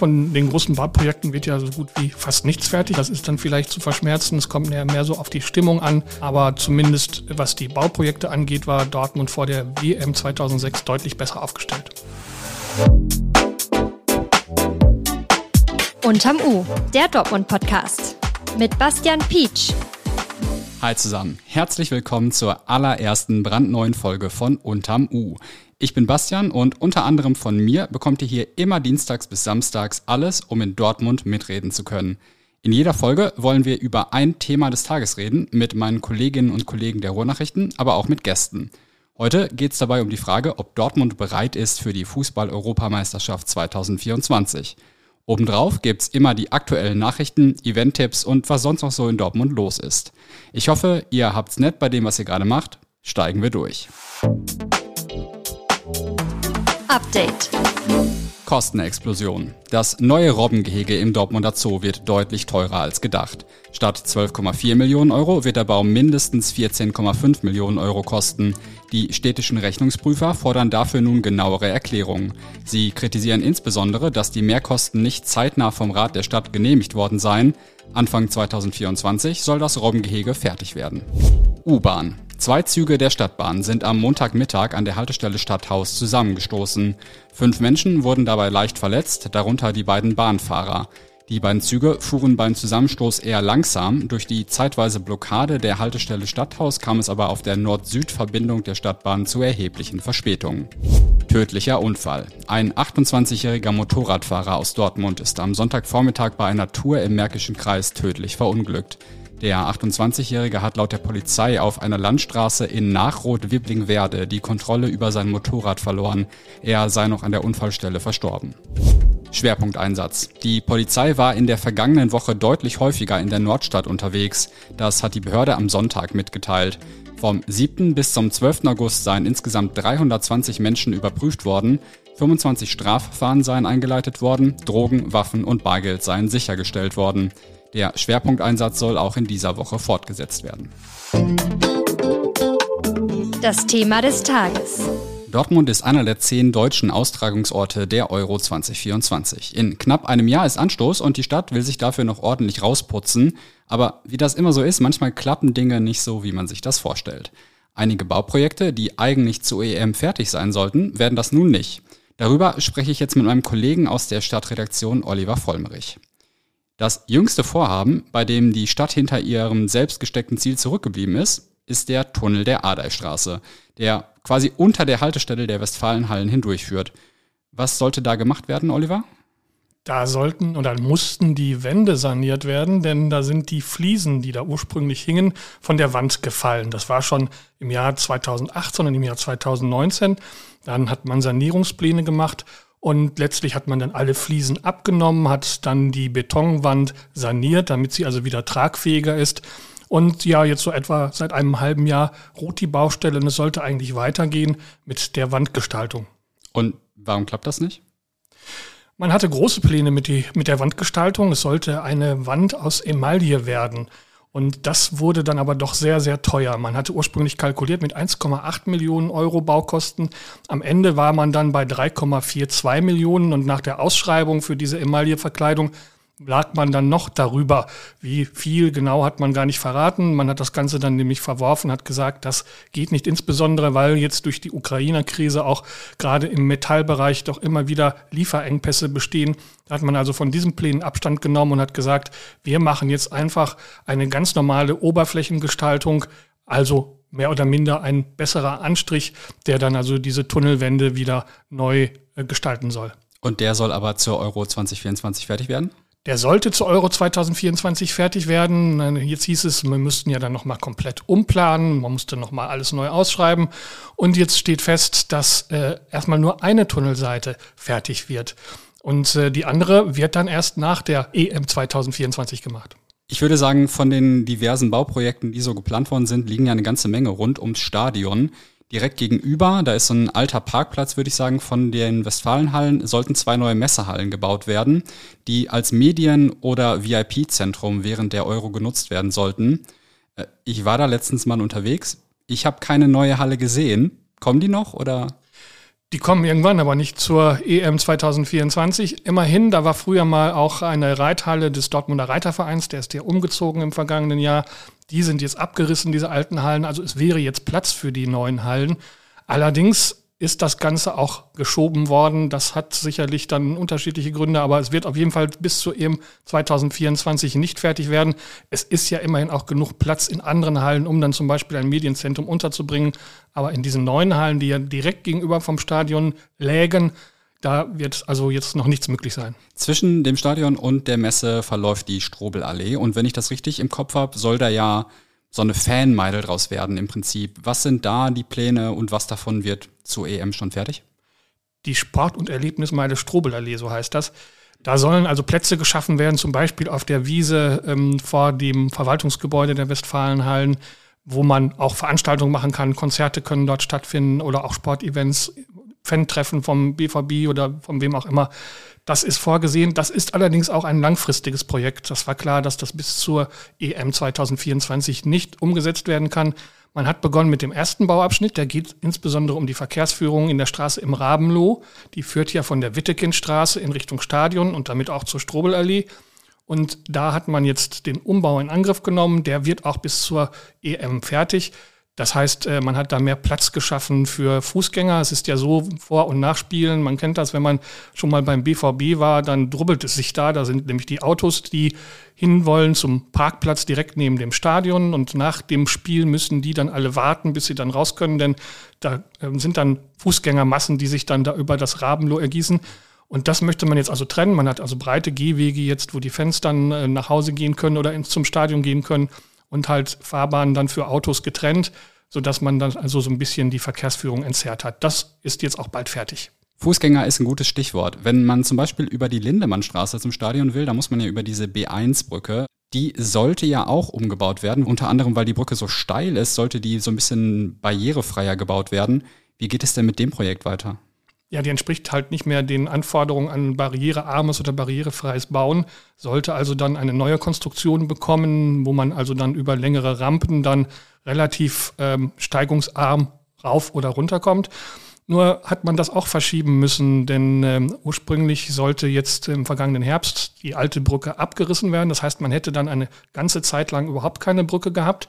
Von den großen Bauprojekten wird ja so gut wie fast nichts fertig. Das ist dann vielleicht zu verschmerzen. Es kommt mehr, mehr so auf die Stimmung an. Aber zumindest was die Bauprojekte angeht, war Dortmund vor der WM 2006 deutlich besser aufgestellt. Unterm U, der Dortmund-Podcast mit Bastian Pietsch. Hi zusammen, herzlich willkommen zur allerersten brandneuen Folge von Unterm U. Ich bin Bastian und unter anderem von mir bekommt ihr hier immer dienstags bis samstags alles, um in Dortmund mitreden zu können. In jeder Folge wollen wir über ein Thema des Tages reden, mit meinen Kolleginnen und Kollegen der Ruhrnachrichten, aber auch mit Gästen. Heute geht es dabei um die Frage, ob Dortmund bereit ist für die Fußball-Europameisterschaft 2024. Obendrauf gibt's immer die aktuellen Nachrichten, Event-Tipps und was sonst noch so in Dortmund los ist. Ich hoffe, ihr habt's nett bei dem, was ihr gerade macht. Steigen wir durch. Update. Kostenexplosion. Das neue Robbengehege im Dortmunder Zoo wird deutlich teurer als gedacht. Statt 12,4 Millionen Euro wird der Bau mindestens 14,5 Millionen Euro kosten. Die städtischen Rechnungsprüfer fordern dafür nun genauere Erklärungen. Sie kritisieren insbesondere, dass die Mehrkosten nicht zeitnah vom Rat der Stadt genehmigt worden seien. Anfang 2024 soll das Robbengehege fertig werden. U-Bahn. Zwei Züge der Stadtbahn sind am Montagmittag an der Haltestelle Stadthaus zusammengestoßen. Fünf Menschen wurden dabei leicht verletzt, darunter die beiden Bahnfahrer. Die beiden Züge fuhren beim Zusammenstoß eher langsam. Durch die zeitweise Blockade der Haltestelle Stadthaus kam es aber auf der Nord-Süd-Verbindung der Stadtbahn zu erheblichen Verspätungen. Tödlicher Unfall. Ein 28-jähriger Motorradfahrer aus Dortmund ist am Sonntagvormittag bei einer Tour im Märkischen Kreis tödlich verunglückt. Der 28-Jährige hat laut der Polizei auf einer Landstraße in Nachrot-Wibblingwerde die Kontrolle über sein Motorrad verloren. Er sei noch an der Unfallstelle verstorben. Schwerpunkteinsatz. Die Polizei war in der vergangenen Woche deutlich häufiger in der Nordstadt unterwegs. Das hat die Behörde am Sonntag mitgeteilt. Vom 7. bis zum 12. August seien insgesamt 320 Menschen überprüft worden. 25 Strafverfahren seien eingeleitet worden, Drogen, Waffen und Bargeld seien sichergestellt worden. Der Schwerpunkteinsatz soll auch in dieser Woche fortgesetzt werden. Das Thema des Tages. Dortmund ist einer der zehn deutschen Austragungsorte der Euro 2024. In knapp einem Jahr ist Anstoß und die Stadt will sich dafür noch ordentlich rausputzen. Aber wie das immer so ist, manchmal klappen Dinge nicht so, wie man sich das vorstellt. Einige Bauprojekte, die eigentlich zur EM fertig sein sollten, werden das nun nicht. Darüber spreche ich jetzt mit meinem Kollegen aus der Stadtredaktion Oliver Vollmerich. Das jüngste Vorhaben, bei dem die Stadt hinter ihrem selbst gesteckten Ziel zurückgeblieben ist, ist der Tunnel der Adeistraße, der quasi unter der Haltestelle der Westfalenhallen hindurchführt. Was sollte da gemacht werden, Oliver? Da sollten oder mussten die Wände saniert werden, denn da sind die Fliesen, die da ursprünglich hingen, von der Wand gefallen. Das war schon im Jahr 2018 und im Jahr 2019. Dann hat man Sanierungspläne gemacht und letztlich hat man dann alle Fliesen abgenommen, hat dann die Betonwand saniert, damit sie also wieder tragfähiger ist. Und ja, jetzt so etwa seit einem halben Jahr ruht die Baustelle und es sollte eigentlich weitergehen mit der Wandgestaltung. Und warum klappt das nicht? Man hatte große Pläne mit, die, mit der Wandgestaltung. Es sollte eine Wand aus Emaille werden. Und das wurde dann aber doch sehr, sehr teuer. Man hatte ursprünglich kalkuliert mit 1,8 Millionen Euro Baukosten. Am Ende war man dann bei 3,42 Millionen und nach der Ausschreibung für diese Emailleverkleidung lag man dann noch darüber. Wie viel genau hat man gar nicht verraten. Man hat das Ganze dann nämlich verworfen, hat gesagt, das geht nicht insbesondere, weil jetzt durch die Ukrainer-Krise auch gerade im Metallbereich doch immer wieder Lieferengpässe bestehen. Da hat man also von diesen Plänen Abstand genommen und hat gesagt, wir machen jetzt einfach eine ganz normale Oberflächengestaltung, also mehr oder minder ein besserer Anstrich, der dann also diese Tunnelwände wieder neu äh, gestalten soll. Und der soll aber zur Euro 2024 fertig werden? Der sollte zu Euro 2024 fertig werden. Jetzt hieß es, wir müssten ja dann nochmal komplett umplanen, man musste nochmal alles neu ausschreiben. Und jetzt steht fest, dass äh, erstmal nur eine Tunnelseite fertig wird. Und äh, die andere wird dann erst nach der EM 2024 gemacht. Ich würde sagen, von den diversen Bauprojekten, die so geplant worden sind, liegen ja eine ganze Menge rund ums Stadion direkt gegenüber, da ist so ein alter Parkplatz, würde ich sagen, von den Westfalenhallen, sollten zwei neue Messehallen gebaut werden, die als Medien- oder VIP-Zentrum während der Euro genutzt werden sollten. Äh, ich war da letztens mal unterwegs. Ich habe keine neue Halle gesehen. Kommen die noch oder? Die kommen irgendwann, aber nicht zur EM 2024. Immerhin, da war früher mal auch eine Reithalle des Dortmunder Reitervereins, der ist ja umgezogen im vergangenen Jahr. Die sind jetzt abgerissen, diese alten Hallen. Also es wäre jetzt Platz für die neuen Hallen. Allerdings ist das Ganze auch geschoben worden. Das hat sicherlich dann unterschiedliche Gründe, aber es wird auf jeden Fall bis zu EM 2024 nicht fertig werden. Es ist ja immerhin auch genug Platz in anderen Hallen, um dann zum Beispiel ein Medienzentrum unterzubringen. Aber in diesen neuen Hallen, die ja direkt gegenüber vom Stadion lägen, da wird also jetzt noch nichts möglich sein. Zwischen dem Stadion und der Messe verläuft die Strobelallee. Und wenn ich das richtig im Kopf habe, soll da ja so eine Fanmeile draus werden im Prinzip. Was sind da die Pläne und was davon wird zur EM schon fertig? Die Sport- und Erlebnismeile Strobelallee, so heißt das. Da sollen also Plätze geschaffen werden, zum Beispiel auf der Wiese ähm, vor dem Verwaltungsgebäude der Westfalenhallen, wo man auch Veranstaltungen machen kann. Konzerte können dort stattfinden oder auch Sportevents, Fan-Treffen vom BVB oder von wem auch immer. Das ist vorgesehen. Das ist allerdings auch ein langfristiges Projekt. Das war klar, dass das bis zur EM 2024 nicht umgesetzt werden kann. Man hat begonnen mit dem ersten Bauabschnitt. Der geht insbesondere um die Verkehrsführung in der Straße im Rabenloh. Die führt ja von der Wittekindstraße in Richtung Stadion und damit auch zur Strobelallee. Und da hat man jetzt den Umbau in Angriff genommen. Der wird auch bis zur EM fertig. Das heißt, äh, man hat da mehr Platz geschaffen für Fußgänger. Es ist ja so Vor- und Nachspielen. Man kennt das, wenn man schon mal beim BVB war, dann drubbelt es sich da. Da sind nämlich die Autos, die hinwollen zum Parkplatz direkt neben dem Stadion. Und nach dem Spiel müssen die dann alle warten, bis sie dann raus können, denn da ähm, sind dann Fußgängermassen, die sich dann da über das Rabenloh ergießen. Und das möchte man jetzt also trennen. Man hat also breite Gehwege jetzt, wo die Fans dann äh, nach Hause gehen können oder zum Stadion gehen können und halt Fahrbahnen dann für Autos getrennt, sodass man dann also so ein bisschen die Verkehrsführung entzerrt hat. Das ist jetzt auch bald fertig. Fußgänger ist ein gutes Stichwort. Wenn man zum Beispiel über die Lindemannstraße zum Stadion will, da muss man ja über diese B1-Brücke. Die sollte ja auch umgebaut werden. Unter anderem, weil die Brücke so steil ist, sollte die so ein bisschen barrierefreier gebaut werden. Wie geht es denn mit dem Projekt weiter? Ja, die entspricht halt nicht mehr den Anforderungen an barrierearmes oder barrierefreies Bauen, sollte also dann eine neue Konstruktion bekommen, wo man also dann über längere Rampen dann relativ ähm, steigungsarm rauf oder runter kommt. Nur hat man das auch verschieben müssen, denn ähm, ursprünglich sollte jetzt im vergangenen Herbst die alte Brücke abgerissen werden. Das heißt, man hätte dann eine ganze Zeit lang überhaupt keine Brücke gehabt.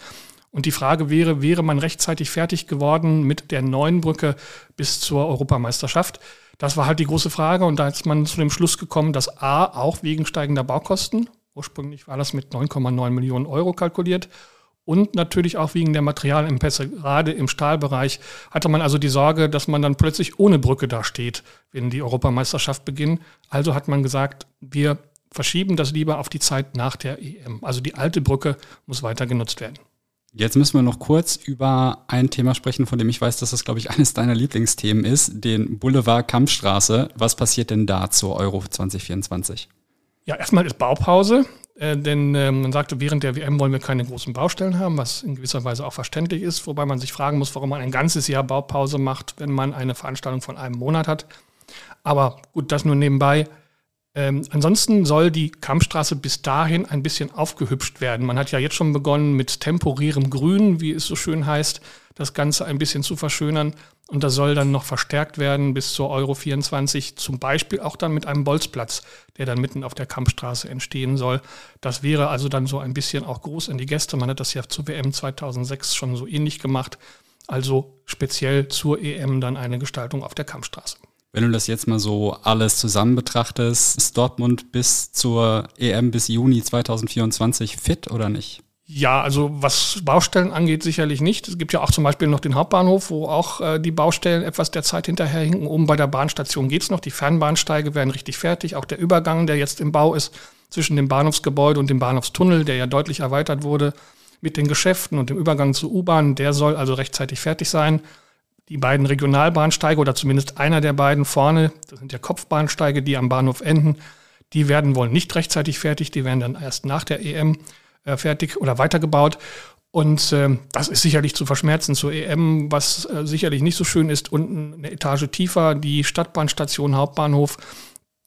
Und die Frage wäre, wäre man rechtzeitig fertig geworden mit der neuen Brücke bis zur Europameisterschaft? Das war halt die große Frage und da ist man zu dem Schluss gekommen, dass A, auch wegen steigender Baukosten, ursprünglich war das mit 9,9 Millionen Euro kalkuliert, und natürlich auch wegen der Materialengpässe. Gerade im Stahlbereich hatte man also die Sorge, dass man dann plötzlich ohne Brücke dasteht, wenn die Europameisterschaft beginnt. Also hat man gesagt, wir verschieben das lieber auf die Zeit nach der EM. Also die alte Brücke muss weiter genutzt werden. Jetzt müssen wir noch kurz über ein Thema sprechen, von dem ich weiß, dass das, glaube ich, eines deiner Lieblingsthemen ist, den Boulevard Kampfstraße. Was passiert denn da zur Euro 2024? Ja, erstmal ist Baupause, äh, denn äh, man sagte, während der WM wollen wir keine großen Baustellen haben, was in gewisser Weise auch verständlich ist, wobei man sich fragen muss, warum man ein ganzes Jahr Baupause macht, wenn man eine Veranstaltung von einem Monat hat. Aber gut, das nur nebenbei. Ähm, ansonsten soll die Kampfstraße bis dahin ein bisschen aufgehübscht werden. Man hat ja jetzt schon begonnen mit temporärem Grün, wie es so schön heißt, das Ganze ein bisschen zu verschönern. Und das soll dann noch verstärkt werden bis zur Euro 24, zum Beispiel auch dann mit einem Bolzplatz, der dann mitten auf der Kampfstraße entstehen soll. Das wäre also dann so ein bisschen auch groß in die Gäste. Man hat das ja zur WM 2006 schon so ähnlich gemacht. Also speziell zur EM dann eine Gestaltung auf der Kampfstraße. Wenn du das jetzt mal so alles zusammen betrachtest, ist Dortmund bis zur EM bis Juni 2024 fit oder nicht? Ja, also was Baustellen angeht, sicherlich nicht. Es gibt ja auch zum Beispiel noch den Hauptbahnhof, wo auch äh, die Baustellen etwas der Zeit hinterherhinken. Oben bei der Bahnstation geht's noch. Die Fernbahnsteige werden richtig fertig. Auch der Übergang, der jetzt im Bau ist, zwischen dem Bahnhofsgebäude und dem Bahnhofstunnel, der ja deutlich erweitert wurde, mit den Geschäften und dem Übergang zur U-Bahn, der soll also rechtzeitig fertig sein die beiden Regionalbahnsteige oder zumindest einer der beiden vorne, das sind ja Kopfbahnsteige, die am Bahnhof enden, die werden wohl nicht rechtzeitig fertig, die werden dann erst nach der EM äh, fertig oder weitergebaut. Und äh, das ist sicherlich zu verschmerzen zur EM, was äh, sicherlich nicht so schön ist. Unten eine Etage tiefer, die Stadtbahnstation Hauptbahnhof,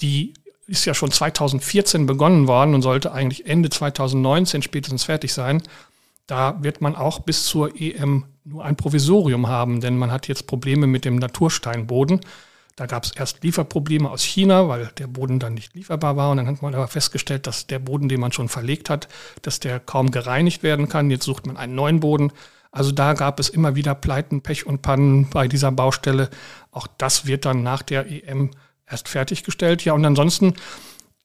die ist ja schon 2014 begonnen worden und sollte eigentlich Ende 2019 spätestens fertig sein. Da wird man auch bis zur EM nur ein Provisorium haben, denn man hat jetzt Probleme mit dem Natursteinboden. Da gab es erst Lieferprobleme aus China, weil der Boden dann nicht lieferbar war. Und dann hat man aber festgestellt, dass der Boden, den man schon verlegt hat, dass der kaum gereinigt werden kann. Jetzt sucht man einen neuen Boden. Also da gab es immer wieder Pleiten, Pech und Pannen bei dieser Baustelle. Auch das wird dann nach der EM erst fertiggestellt. Ja, und ansonsten,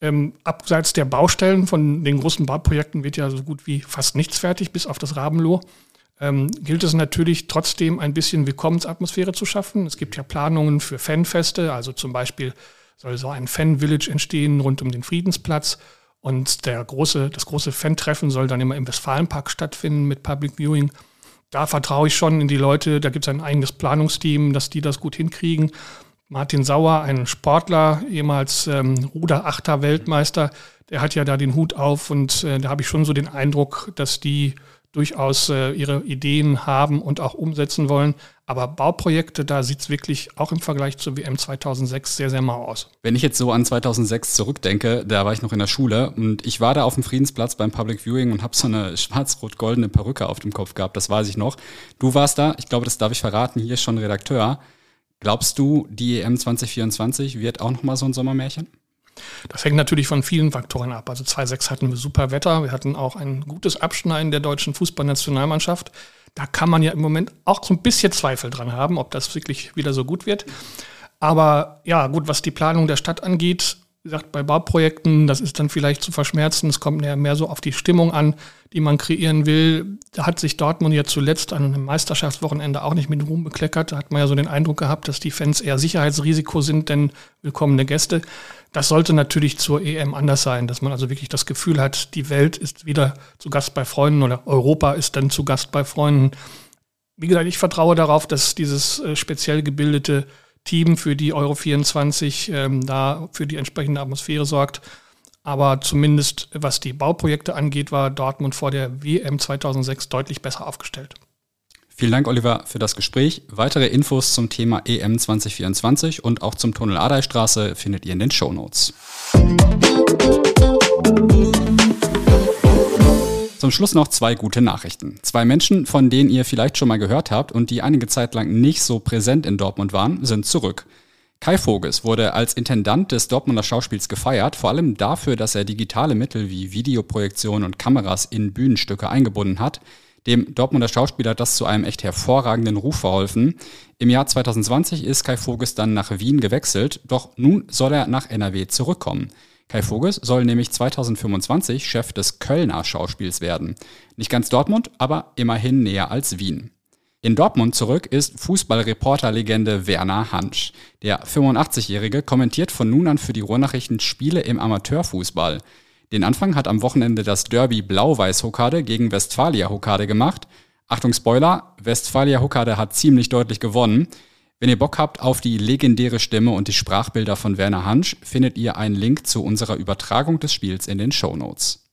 ähm, abseits der Baustellen von den großen Bauprojekten wird ja so gut wie fast nichts fertig, bis auf das Rabenloh ähm, gilt es natürlich trotzdem ein bisschen Willkommensatmosphäre zu schaffen. Es gibt ja Planungen für Fanfeste, also zum Beispiel soll so ein Fan-Village entstehen rund um den Friedensplatz. Und der große, das große Fan-Treffen soll dann immer im Westfalenpark stattfinden mit Public Viewing. Da vertraue ich schon in die Leute, da gibt es ein eigenes Planungsteam, dass die das gut hinkriegen. Martin Sauer, ein Sportler, ehemals ähm, Ruder-Achter-Weltmeister, der hat ja da den Hut auf und äh, da habe ich schon so den Eindruck, dass die durchaus äh, ihre Ideen haben und auch umsetzen wollen. Aber Bauprojekte, da sieht es wirklich auch im Vergleich zur WM 2006 sehr, sehr mau aus. Wenn ich jetzt so an 2006 zurückdenke, da war ich noch in der Schule und ich war da auf dem Friedensplatz beim Public Viewing und habe so eine schwarz-rot-goldene Perücke auf dem Kopf gehabt, das weiß ich noch. Du warst da, ich glaube, das darf ich verraten, hier schon Redakteur. Glaubst du, die EM 2024 wird auch nochmal so ein Sommermärchen? Das hängt natürlich von vielen Faktoren ab. Also 2-6 hatten wir super Wetter. Wir hatten auch ein gutes Abschneiden der deutschen Fußballnationalmannschaft. Da kann man ja im Moment auch so ein bisschen Zweifel dran haben, ob das wirklich wieder so gut wird. Aber ja, gut, was die Planung der Stadt angeht, wie gesagt, bei Bauprojekten, das ist dann vielleicht zu verschmerzen. Es kommt ja mehr so auf die Stimmung an, die man kreieren will. Da hat sich Dortmund ja zuletzt an einem Meisterschaftswochenende auch nicht mit Ruhm bekleckert. Da hat man ja so den Eindruck gehabt, dass die Fans eher Sicherheitsrisiko sind, denn willkommene Gäste. Das sollte natürlich zur EM anders sein, dass man also wirklich das Gefühl hat, die Welt ist wieder zu Gast bei Freunden oder Europa ist dann zu Gast bei Freunden. Wie gesagt, ich vertraue darauf, dass dieses äh, speziell gebildete Team für die Euro 24 ähm, da für die entsprechende Atmosphäre sorgt. Aber zumindest was die Bauprojekte angeht, war Dortmund vor der WM 2006 deutlich besser aufgestellt. Vielen Dank, Oliver, für das Gespräch. Weitere Infos zum Thema EM 2024 und auch zum Tunnel Adeistraße findet ihr in den Show Notes. Zum Schluss noch zwei gute Nachrichten. Zwei Menschen, von denen ihr vielleicht schon mal gehört habt und die einige Zeit lang nicht so präsent in Dortmund waren, sind zurück. Kai Voges wurde als Intendant des Dortmunder Schauspiels gefeiert, vor allem dafür, dass er digitale Mittel wie Videoprojektion und Kameras in Bühnenstücke eingebunden hat. Dem Dortmunder Schauspieler hat das zu einem echt hervorragenden Ruf verholfen. Im Jahr 2020 ist Kai Voges dann nach Wien gewechselt, doch nun soll er nach NRW zurückkommen. Kai Voges soll nämlich 2025 Chef des Kölner Schauspiels werden. Nicht ganz Dortmund, aber immerhin näher als Wien. In Dortmund zurück ist Fußballreporterlegende Werner Hansch. Der 85-Jährige kommentiert von nun an für die Ruhrnachrichten Spiele im Amateurfußball. Den Anfang hat am Wochenende das Derby Blau-Weiß-Hokkade gegen Westfalia Hokkade gemacht. Achtung Spoiler, Westfalia Hokkade hat ziemlich deutlich gewonnen. Wenn ihr Bock habt auf die legendäre Stimme und die Sprachbilder von Werner Hansch, findet ihr einen Link zu unserer Übertragung des Spiels in den Show Notes.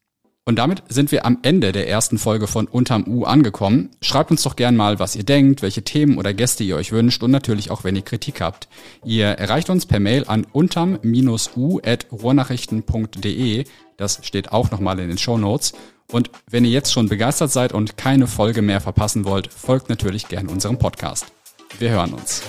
Und damit sind wir am Ende der ersten Folge von Unterm U angekommen. Schreibt uns doch gern mal, was ihr denkt, welche Themen oder Gäste ihr euch wünscht und natürlich auch, wenn ihr Kritik habt. Ihr erreicht uns per Mail an unterm-u.ruhrnachrichten.de. Das steht auch nochmal in den Show Notes. Und wenn ihr jetzt schon begeistert seid und keine Folge mehr verpassen wollt, folgt natürlich gern unserem Podcast. Wir hören uns.